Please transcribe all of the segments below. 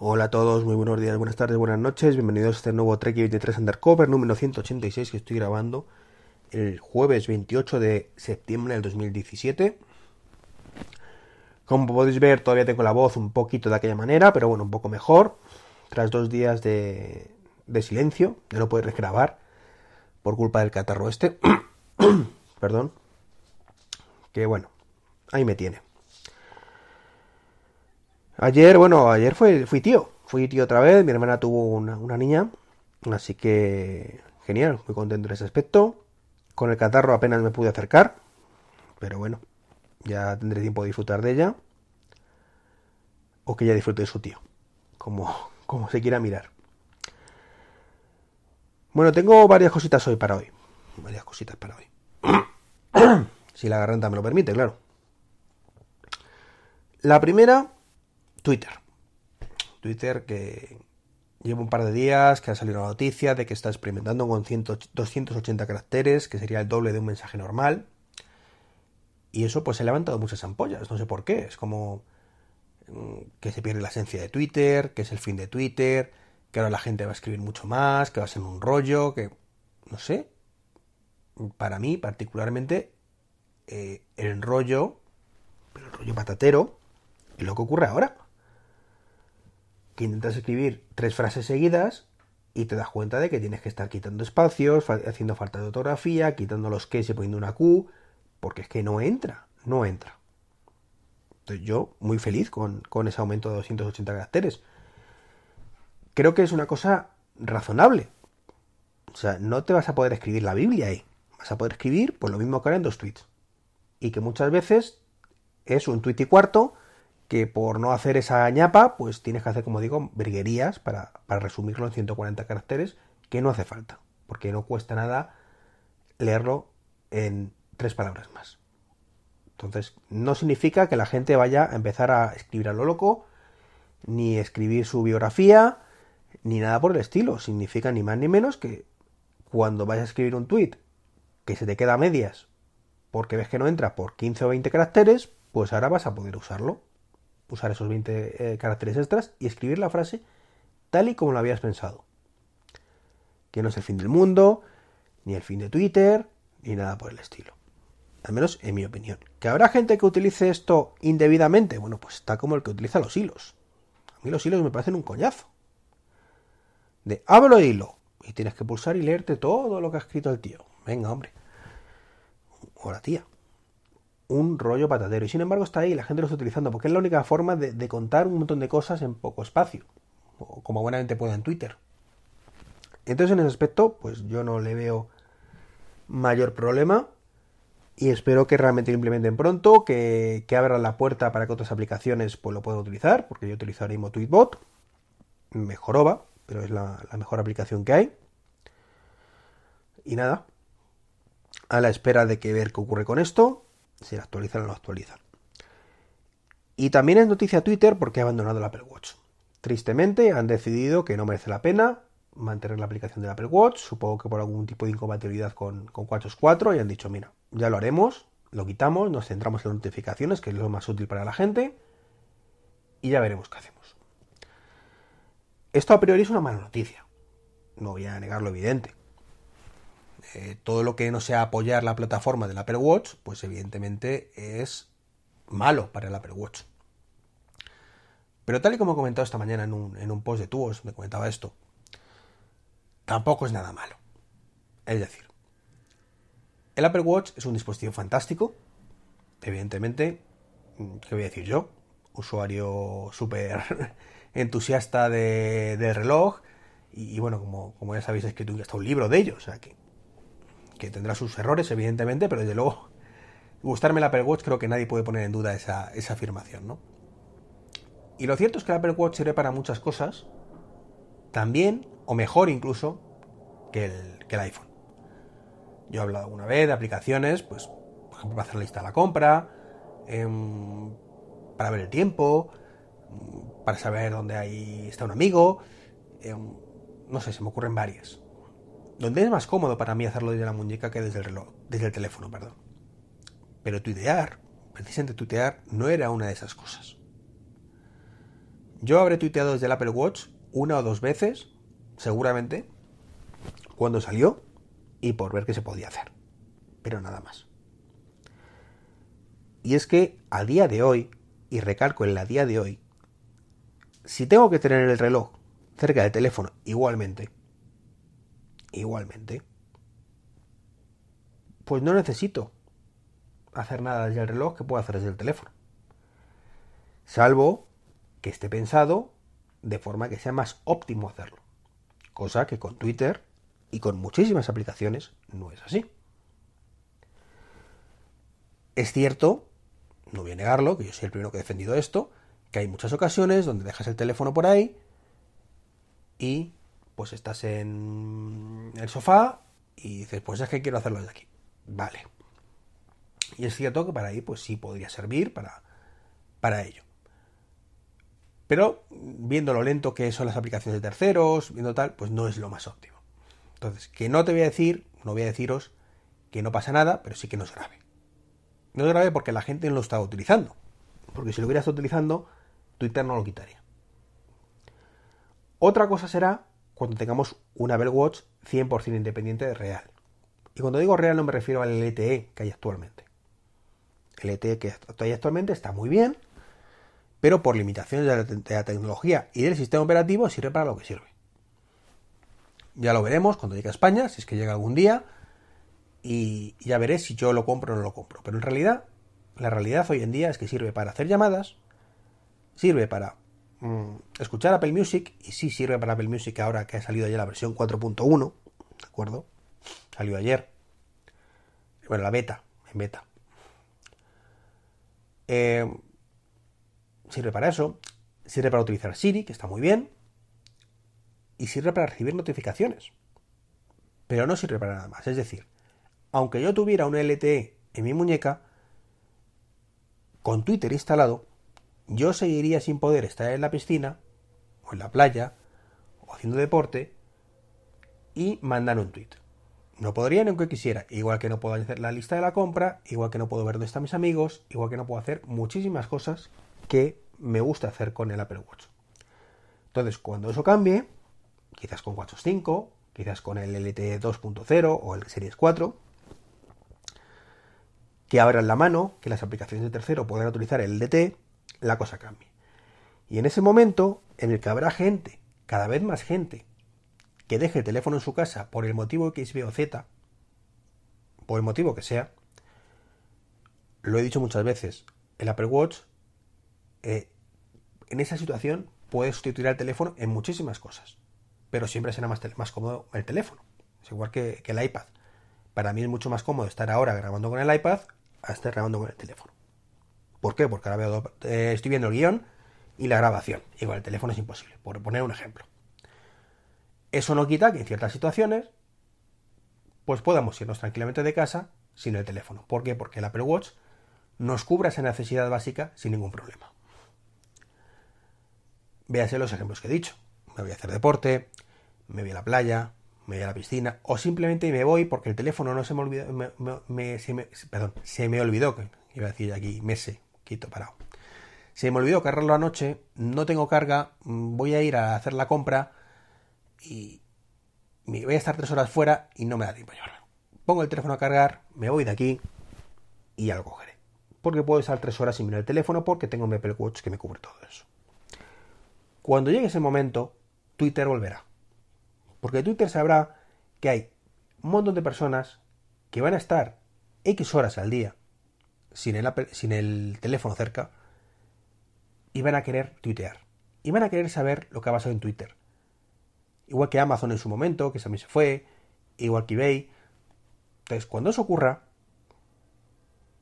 Hola a todos, muy buenos días, buenas tardes, buenas noches, bienvenidos a este nuevo Trek 23 Undercover número 186 que estoy grabando el jueves 28 de septiembre del 2017. Como podéis ver, todavía tengo la voz un poquito de aquella manera, pero bueno, un poco mejor. Tras dos días de, de silencio, de no poder grabar por culpa del catarro este. Perdón. Que bueno, ahí me tiene. Ayer, bueno, ayer fue, fui tío. Fui tío otra vez. Mi hermana tuvo una, una niña. Así que genial, muy contento en ese aspecto. Con el catarro apenas me pude acercar. Pero bueno, ya tendré tiempo de disfrutar de ella. O que ella disfrute de su tío. Como, como se quiera mirar. Bueno, tengo varias cositas hoy para hoy. Varias cositas para hoy. si la garganta me lo permite, claro. La primera Twitter. Twitter que lleva un par de días que ha salido la noticia de que está experimentando con 100, 280 caracteres, que sería el doble de un mensaje normal. Y eso pues se ha levantado muchas ampollas, no sé por qué. Es como mm, que se pierde la esencia de Twitter, que es el fin de Twitter, que ahora la gente va a escribir mucho más, que va a ser un rollo, que no sé. Para mí particularmente eh, el rollo, pero el rollo patatero, es lo que ocurre ahora que intentas escribir tres frases seguidas y te das cuenta de que tienes que estar quitando espacios, haciendo falta de ortografía, quitando los que y poniendo una Q, porque es que no entra, no entra. Entonces yo muy feliz con, con ese aumento de 280 caracteres. Creo que es una cosa razonable. O sea, no te vas a poder escribir la Biblia ahí. Vas a poder escribir pues lo mismo que ahora en dos tweets. Y que muchas veces es un tweet y cuarto que por no hacer esa ñapa, pues tienes que hacer, como digo, virguerías para, para resumirlo en 140 caracteres, que no hace falta, porque no cuesta nada leerlo en tres palabras más. Entonces, no significa que la gente vaya a empezar a escribir a lo loco, ni escribir su biografía, ni nada por el estilo. Significa ni más ni menos que cuando vayas a escribir un tweet que se te queda a medias porque ves que no entra por 15 o 20 caracteres, pues ahora vas a poder usarlo usar esos 20 eh, caracteres extras y escribir la frase tal y como lo habías pensado. Que no es el fin del mundo, ni el fin de Twitter, ni nada por el estilo. Al menos en mi opinión. ¿Que habrá gente que utilice esto indebidamente? Bueno, pues está como el que utiliza los hilos. A mí los hilos me parecen un coñazo. De abro hilo. Y tienes que pulsar y leerte todo lo que ha escrito el tío. Venga, hombre. O la tía un rollo patatero. Y sin embargo está ahí la gente lo está utilizando porque es la única forma de, contar un montón de cosas en poco espacio. como buenamente pueda en Twitter. Entonces en ese aspecto, pues yo no le veo mayor problema. Y espero que realmente lo implementen pronto, que, que abran la puerta para que otras aplicaciones pues lo puedan utilizar, porque yo utilizo ahora mismo Tweetbot, mejoroba, pero es la, la mejor aplicación que hay. Y nada, a la espera de que ver qué ocurre con esto si lo actualizan o no actualizan. Y también es noticia Twitter porque ha abandonado el Apple Watch. Tristemente han decidido que no merece la pena mantener la aplicación del Apple Watch, supongo que por algún tipo de incompatibilidad con, con 4 y han dicho, mira, ya lo haremos, lo quitamos, nos centramos en las notificaciones, que es lo más útil para la gente, y ya veremos qué hacemos. Esto a priori es una mala noticia, no voy a negar lo evidente. Eh, todo lo que no sea apoyar la plataforma del Apple Watch, pues evidentemente es malo para el Apple Watch. Pero tal y como he comentado esta mañana en un, post de Tuos, me comentaba esto, tampoco es nada malo. Es decir, el Apple Watch es un dispositivo fantástico, evidentemente, ¿qué voy a decir yo? Usuario súper entusiasta de, del reloj, y, bueno, como, como ya sabéis, es que tú hasta un libro de ello, o sea que que tendrá sus errores, evidentemente, pero desde luego, gustarme el Apple Watch creo que nadie puede poner en duda esa, afirmación, ¿no? Y lo cierto es que el Apple Watch sirve para muchas cosas, también, o mejor incluso, que el, que el iPhone. Yo he hablado alguna vez de aplicaciones, pues, por ejemplo, para hacer la lista de la compra, em, para ver el tiempo, para saber dónde está un amigo, em, no sé, se me ocurren varias donde es más cómodo para mí hacerlo desde la muñeca que desde el reloj, desde el teléfono, perdón. Pero tuitear, precisamente tuitear, no era una de esas cosas. Yo habré tuiteado desde el Apple Watch una o dos veces, seguramente, cuando salió y por ver qué se podía hacer. Pero nada más. Y es que a día de hoy, y recalco en la día de hoy, si tengo que tener el reloj cerca del teléfono igualmente, igualmente, pues no necesito hacer nada desde el reloj que pueda hacer desde el teléfono. Salvo que esté pensado de forma que sea más óptimo hacerlo. Cosa que con Twitter y con muchísimas aplicaciones no es así. Es cierto, no voy a negarlo, que yo soy el primero que he defendido esto, que hay muchas ocasiones donde dejas el teléfono por ahí y pues estás en el sofá y dices, pues es que quiero hacerlo desde aquí. Vale. Y es cierto que para ahí pues sí podría servir para, para ello. Pero viendo lo lento que son las aplicaciones de terceros, viendo tal, pues no es lo más óptimo. Entonces, que no te voy a decir, no voy a deciros que no pasa nada, pero sí que no es grave. No es grave porque la gente no lo está utilizando. Porque si lo hubiera estado utilizando, Twitter no lo quitaría. Otra cosa será cuando tengamos un Apple Watch 100% independiente de real. Y cuando digo real no me refiero al LTE que hay actualmente. El LTE que hay actualmente está muy bien, pero por limitaciones de la, tecnología y del sistema operativo sirve para lo que sirve. Ya lo veremos cuando llegue a España, si es que llega algún día, y ya veré si yo lo compro o no lo compro. Pero en realidad, la realidad hoy en día es que sirve para hacer llamadas, sirve para mm, escuchar Apple Music, y sí sirve para Apple Music ahora que ha salido ya la versión 4.1, ¿de acuerdo? Salió ayer. Bueno, la beta, en beta. Eh, sirve para eso. Sirve para utilizar Siri, que está muy bien. Y sirve para recibir notificaciones. Pero no sirve para nada más. Es decir, aunque yo tuviera un LTE en mi muñeca, con Twitter instalado, yo seguiría sin poder estar en la piscina, o en la playa, o haciendo deporte, y mandar un tweet. No podría ni aunque quisiera, igual que no puedo hacer la lista de la compra, igual que no puedo ver dónde están mis amigos, igual que no puedo hacer muchísimas cosas que me gusta hacer con el Apple Watch. Entonces, cuando eso cambie, quizás con WatchOS 5, quizás con el LTE 2.0 o el Series 4, que abran la mano, que las aplicaciones de tercero puedan utilizar el LTE, la cosa cambie. Y en ese momento, en el que habrá gente, cada vez más gente, que deje el teléfono en su casa por el motivo que es o Z, por el motivo que sea, lo he dicho muchas veces, el Apple Watch eh, en esa situación puedes sustituir el teléfono en muchísimas cosas, pero siempre será más, más cómodo el teléfono. Es igual que, el iPad. Para mí es mucho más cómodo estar ahora grabando con el iPad a estar grabando con el teléfono. ¿Por qué? Porque ahora veo, eh, estoy viendo el guion y la grabación. Igual el teléfono es imposible, por poner un ejemplo. Eso no quita que en ciertas situaciones pues podamos irnos tranquilamente de casa sin el teléfono. ¿Por qué? Porque el Apple Watch nos cubra esa necesidad básica sin ningún problema. Véase los ejemplos que he dicho. Me voy a hacer deporte, me voy a la playa, me voy a la piscina, o simplemente me voy porque el teléfono no se me olvidó, me, me, perdón, se me olvidó, que iba a decir aquí, mese, quito, parado. Se me olvidó cargarlo anoche, no tengo carga, voy a ir a hacer la compra y voy a estar tres horas fuera y no me da tiempo a llevarlo. Pongo el teléfono a cargar, me voy de aquí y ya lo cogeré. Porque puedo estar tres horas sin mirar el teléfono porque tengo un Apple Watch que me cubre todo eso. Cuando llegue ese momento, Twitter volverá. Porque Twitter sabrá que hay un montón de personas que van a estar X horas al día sin el, sin el teléfono cerca y van a querer tuitear. Y van a querer saber lo que ha pasado en Twitter. Igual que Amazon en su momento, que también se fue, igual que eBay. Entonces, cuando eso ocurra,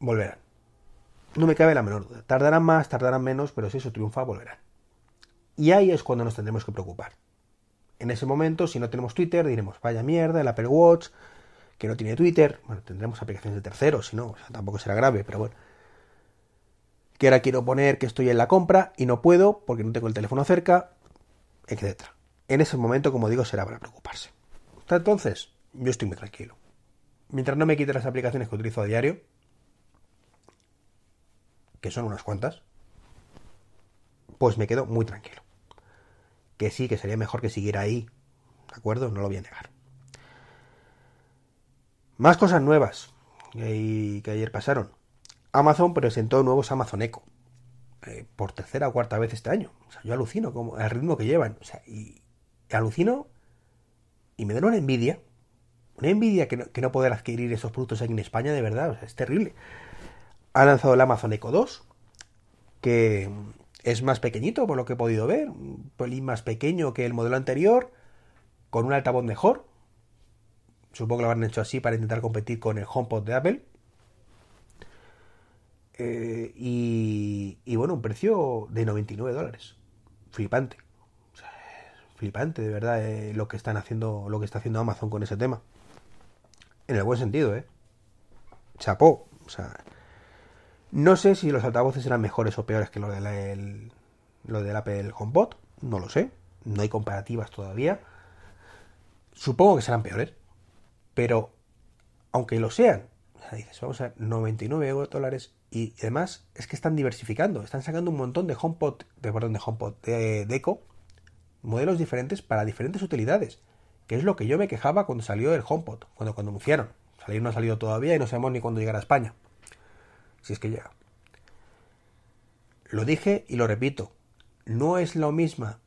volverán. No me cabe la menor duda. Tardarán más, tardarán menos, pero si eso triunfa, volverán. Y ahí es cuando nos tendremos que preocupar. En ese momento, si no tenemos Twitter, diremos, vaya mierda, el Apple Watch, que no tiene Twitter. Bueno, tendremos aplicaciones de terceros, si no, tampoco será grave, pero bueno. Que ahora quiero poner que estoy en la compra y no puedo porque no tengo el teléfono cerca, etc. En ese momento, como digo, será para preocuparse. Entonces, yo estoy muy tranquilo. Mientras no me quite las aplicaciones que utilizo a diario, que son unas cuantas, pues me quedo muy tranquilo. que sí, que sería mejor que siguiera ahí. ¿De acuerdo? No lo voy a negar. Más cosas nuevas que, ayer pasaron. Amazon presentó nuevos Amazon Echo. Eh, por tercera o cuarta vez este año. O sea, yo alucino como el ritmo que llevan. O sea, y, alucino y me da una envidia. Una envidia que no, que no poder adquirir esos productos aquí en España, de verdad. O sea, es terrible. Ha lanzado el Amazon Echo 2, que es más pequeñito, por lo que he podido ver. Un pelín más pequeño que el modelo anterior, con un altavoz mejor, Supongo que lo habrán hecho así para intentar competir con el HomePod de Apple. Eh, y, bueno, un precio de 99 dólares. Flipante. flipante, de verdad, eh, lo que están haciendo, lo que está haciendo Amazon con ese tema. En el buen sentido, ¿eh? Chapó. O sea, no sé si los altavoces eran mejores o peores que los de lo del Apple HomePod. No lo sé. No hay comparativas todavía. Supongo que serán peores. Pero, aunque lo sean, dices, vamos a ver, 99 dólares y además es que están diversificando, están sacando un montón de HomePod, de, perdón, de HomePod, de, Deco, modelos diferentes para diferentes utilidades, que es lo que yo me quejaba cuando salió el HomePod, cuando, cuando anunciaron. Salir no ha salido todavía y no sabemos ni cuándo llegará a España, si es que llega. Lo dije y lo repito, no es lo misma,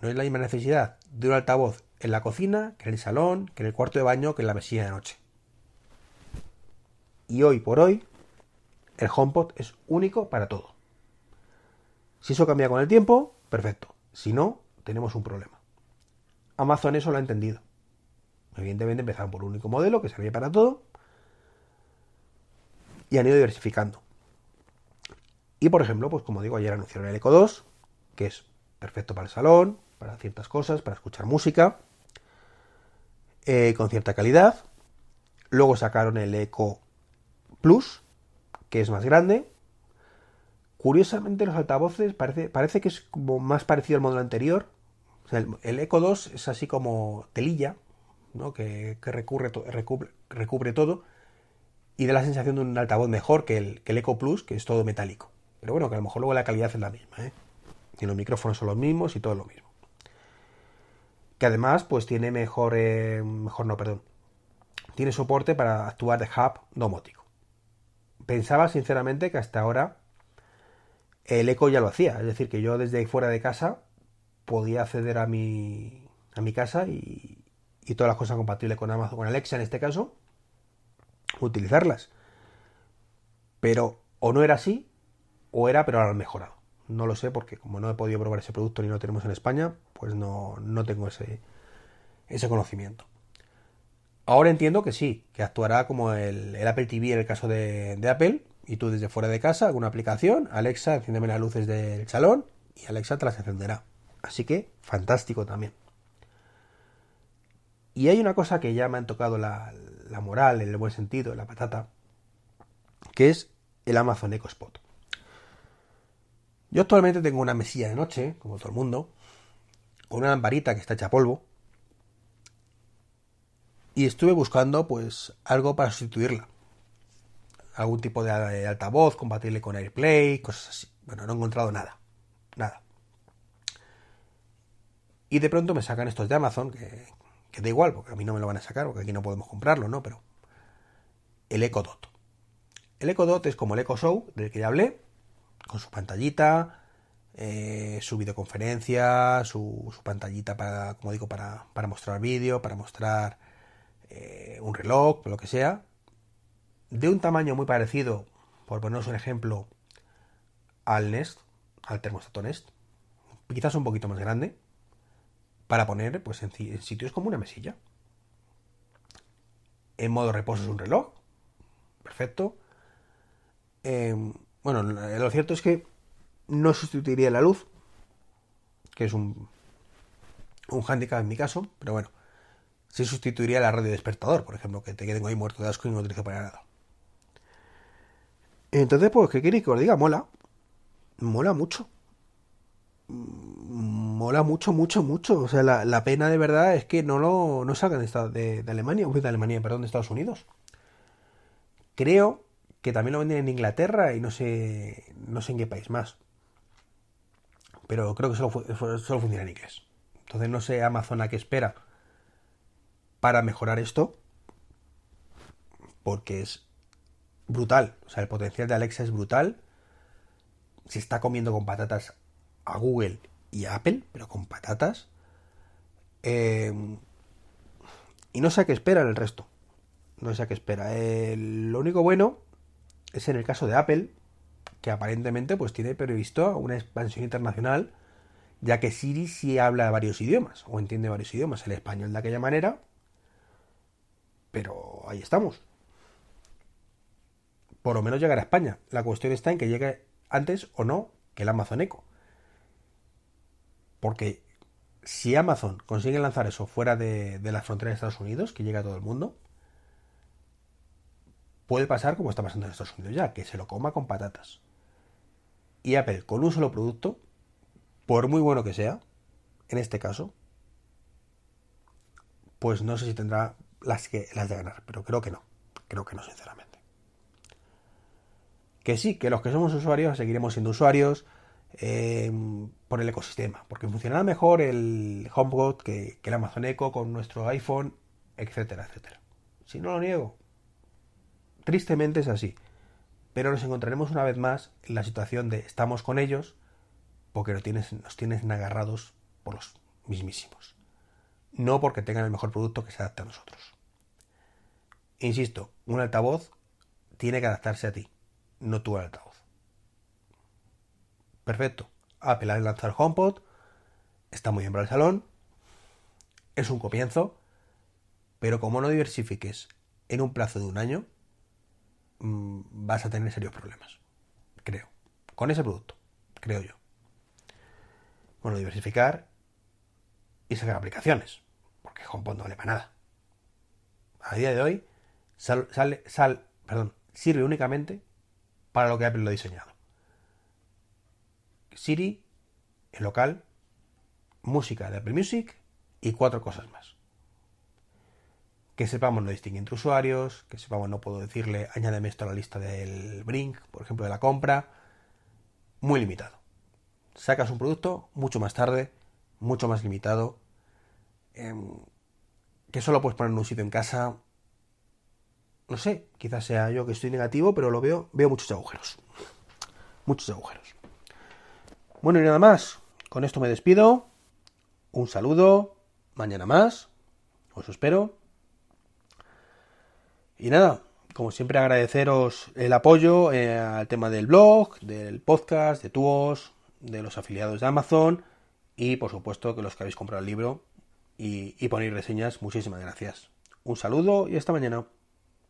no es la misma necesidad de un altavoz en la cocina, que en el salón, que en el cuarto de baño, que en la mesilla de noche. Y hoy por hoy, el HomePod es único para todo. Si eso cambia con el tiempo, perfecto. Si no, tenemos un problema. Amazon eso lo ha entendido. Evidentemente empezaron por un único modelo que servía para todo y han ido diversificando. Y por ejemplo, pues como digo, ayer anunciaron el Eco 2, que es perfecto para el salón, para ciertas cosas, para escuchar música, eh, con cierta calidad. Luego sacaron el Eco Plus, que es más grande. Curiosamente, los altavoces parece, parece que es como más parecido al modelo anterior. el, Eco 2 es así como telilla, ¿no? que, recubre, todo. Y da la sensación de un altavoz mejor que el, que el Plus, que es todo metálico. Pero bueno, que a lo mejor luego la calidad es la misma. ¿eh? Y los micrófonos son los mismos y todo lo mismo que además pues tiene mejor, eh, mejor no, perdón, tiene soporte para actuar de hub domótico. Pensaba sinceramente que hasta ahora el eco ya lo hacía, es decir, que yo desde fuera de casa podía acceder a mi, a mi casa y, y todas las cosas compatibles con Amazon, con Alexa en este caso, utilizarlas. Pero o no era así, o era, pero ahora han mejorado. No lo sé porque como no he podido probar ese producto ni lo tenemos en España, pues no, no tengo ese, ese conocimiento. Ahora entiendo que sí, que actuará como el, Apple TV en el caso de, Apple, y tú desde fuera de casa, alguna aplicación, Alexa, enciéndeme las luces del salón, y Alexa te las encenderá. Así que, fantástico también. Y hay una cosa que ya me han tocado la, la moral, en el buen sentido, la patata, que es el Amazon Echo Spot. Yo actualmente tengo una mesilla de noche, como todo el mundo, con una lamparita que está hecha polvo. Y estuve buscando pues algo para sustituirla. Algún tipo de altavoz compatible con AirPlay, cosas así. Bueno, no he encontrado nada. Nada. Y de pronto me sacan estos de Amazon, que, da igual, porque a mí no me lo van a sacar, porque aquí no podemos comprarlo, ¿no? Pero el Echo Dot. El Echo Dot es como el Echo Show, del que ya hablé, con su pantallita, eh, su videoconferencia, su, pantallita para, como digo, para, mostrar vídeo, para mostrar eh, un reloj, lo que sea, de un tamaño muy parecido, por poneros un ejemplo, al Nest, al termostato Nest, quizás un poquito más grande, para poner pues en, sitios como una mesilla. En modo reposo es un reloj, perfecto. Em, bueno, lo cierto es que no sustituiría la luz, que es un, un hándicap en mi caso, pero bueno, sí sustituiría la radio despertador, por ejemplo, que te queden ahí muerto de asco y no utilizo para nada. Entonces, pues, ¿qué queréis que os diga? Mola. Mola mucho. Mola mucho, mucho, mucho. O sea, la, pena de verdad es que no lo no salgan de, de, Alemania, de Alemania, perdón, de Estados Unidos. Creo que también lo venden en Inglaterra y no sé, no sé en qué país más pero creo que solo, funciona en inglés. Entonces no sé Amazon a qué espera para mejorar esto, porque es brutal. O sea, el potencial de Alexa es brutal. Se está comiendo con patatas a Google y a Apple, pero con patatas. Eh, y no sé a qué espera el resto. No sé a qué espera. lo único bueno es en el caso de Apple, que aparentemente pues tiene previsto una expansión internacional, ya que Siri sí habla varios idiomas, o entiende varios idiomas, el español de aquella manera, pero ahí estamos. Por lo menos llegar a España. La cuestión está en que llegue antes o no que el Amazon Echo. Porque si Amazon consigue lanzar eso fuera de, de las fronteras de Estados Unidos, que llega a todo el mundo, puede pasar como está pasando en Estados Unidos ya, que se lo coma con patatas. Y Apple, con un solo producto, por muy bueno que sea, en este caso, pues no sé si tendrá las, que, las de ganar, pero creo que no. Creo que no, sinceramente. Que sí, que los que somos usuarios seguiremos siendo usuarios eh, por el ecosistema, porque funcionará mejor el HomePod que, que el Amazon Echo con nuestro iPhone, etcétera, etcétera. Si no lo niego, Tristemente es así. Pero nos encontraremos una vez más en la situación de estamos con ellos porque nos tienen, nos tienen agarrados por los mismísimos. No porque tengan el mejor producto que se adapte a nosotros. Insisto, un altavoz tiene que adaptarse a ti, no tú al altavoz. Perfecto. Apple ha lanzado el HomePod, está muy bien para el salón, es un comienzo, pero como no diversifiques en un plazo de un año, Mm, vas a tener serios problemas. Creo. Con ese producto. Creo yo. Bueno, diversificar y sacar aplicaciones. Porque HomePod no vale para nada. A día de hoy, sal, sirve únicamente para lo que Apple lo ha diseñado. Siri, el local, música de Apple Music y cuatro cosas más que sepamos no distinguir entre usuarios, que sepamos no puedo decirle añádeme esto a la lista del Brink, por ejemplo, de la compra, muy limitado. Sacas un producto mucho más tarde, mucho más limitado, em, que solo puedes poner en un sitio en casa. No sé, quizás sea yo que estoy negativo, pero lo veo, veo muchos agujeros. Muchos agujeros. Bueno, y nada más. Con esto me despido. Un saludo. Mañana más. Os espero. Y nada, como siempre agradeceros el apoyo eh, al tema del blog, del podcast, de Tuos, de los afiliados de Amazon y por supuesto que los que habéis comprado el libro y, y ponéis reseñas, muchísimas gracias. Un saludo y hasta mañana.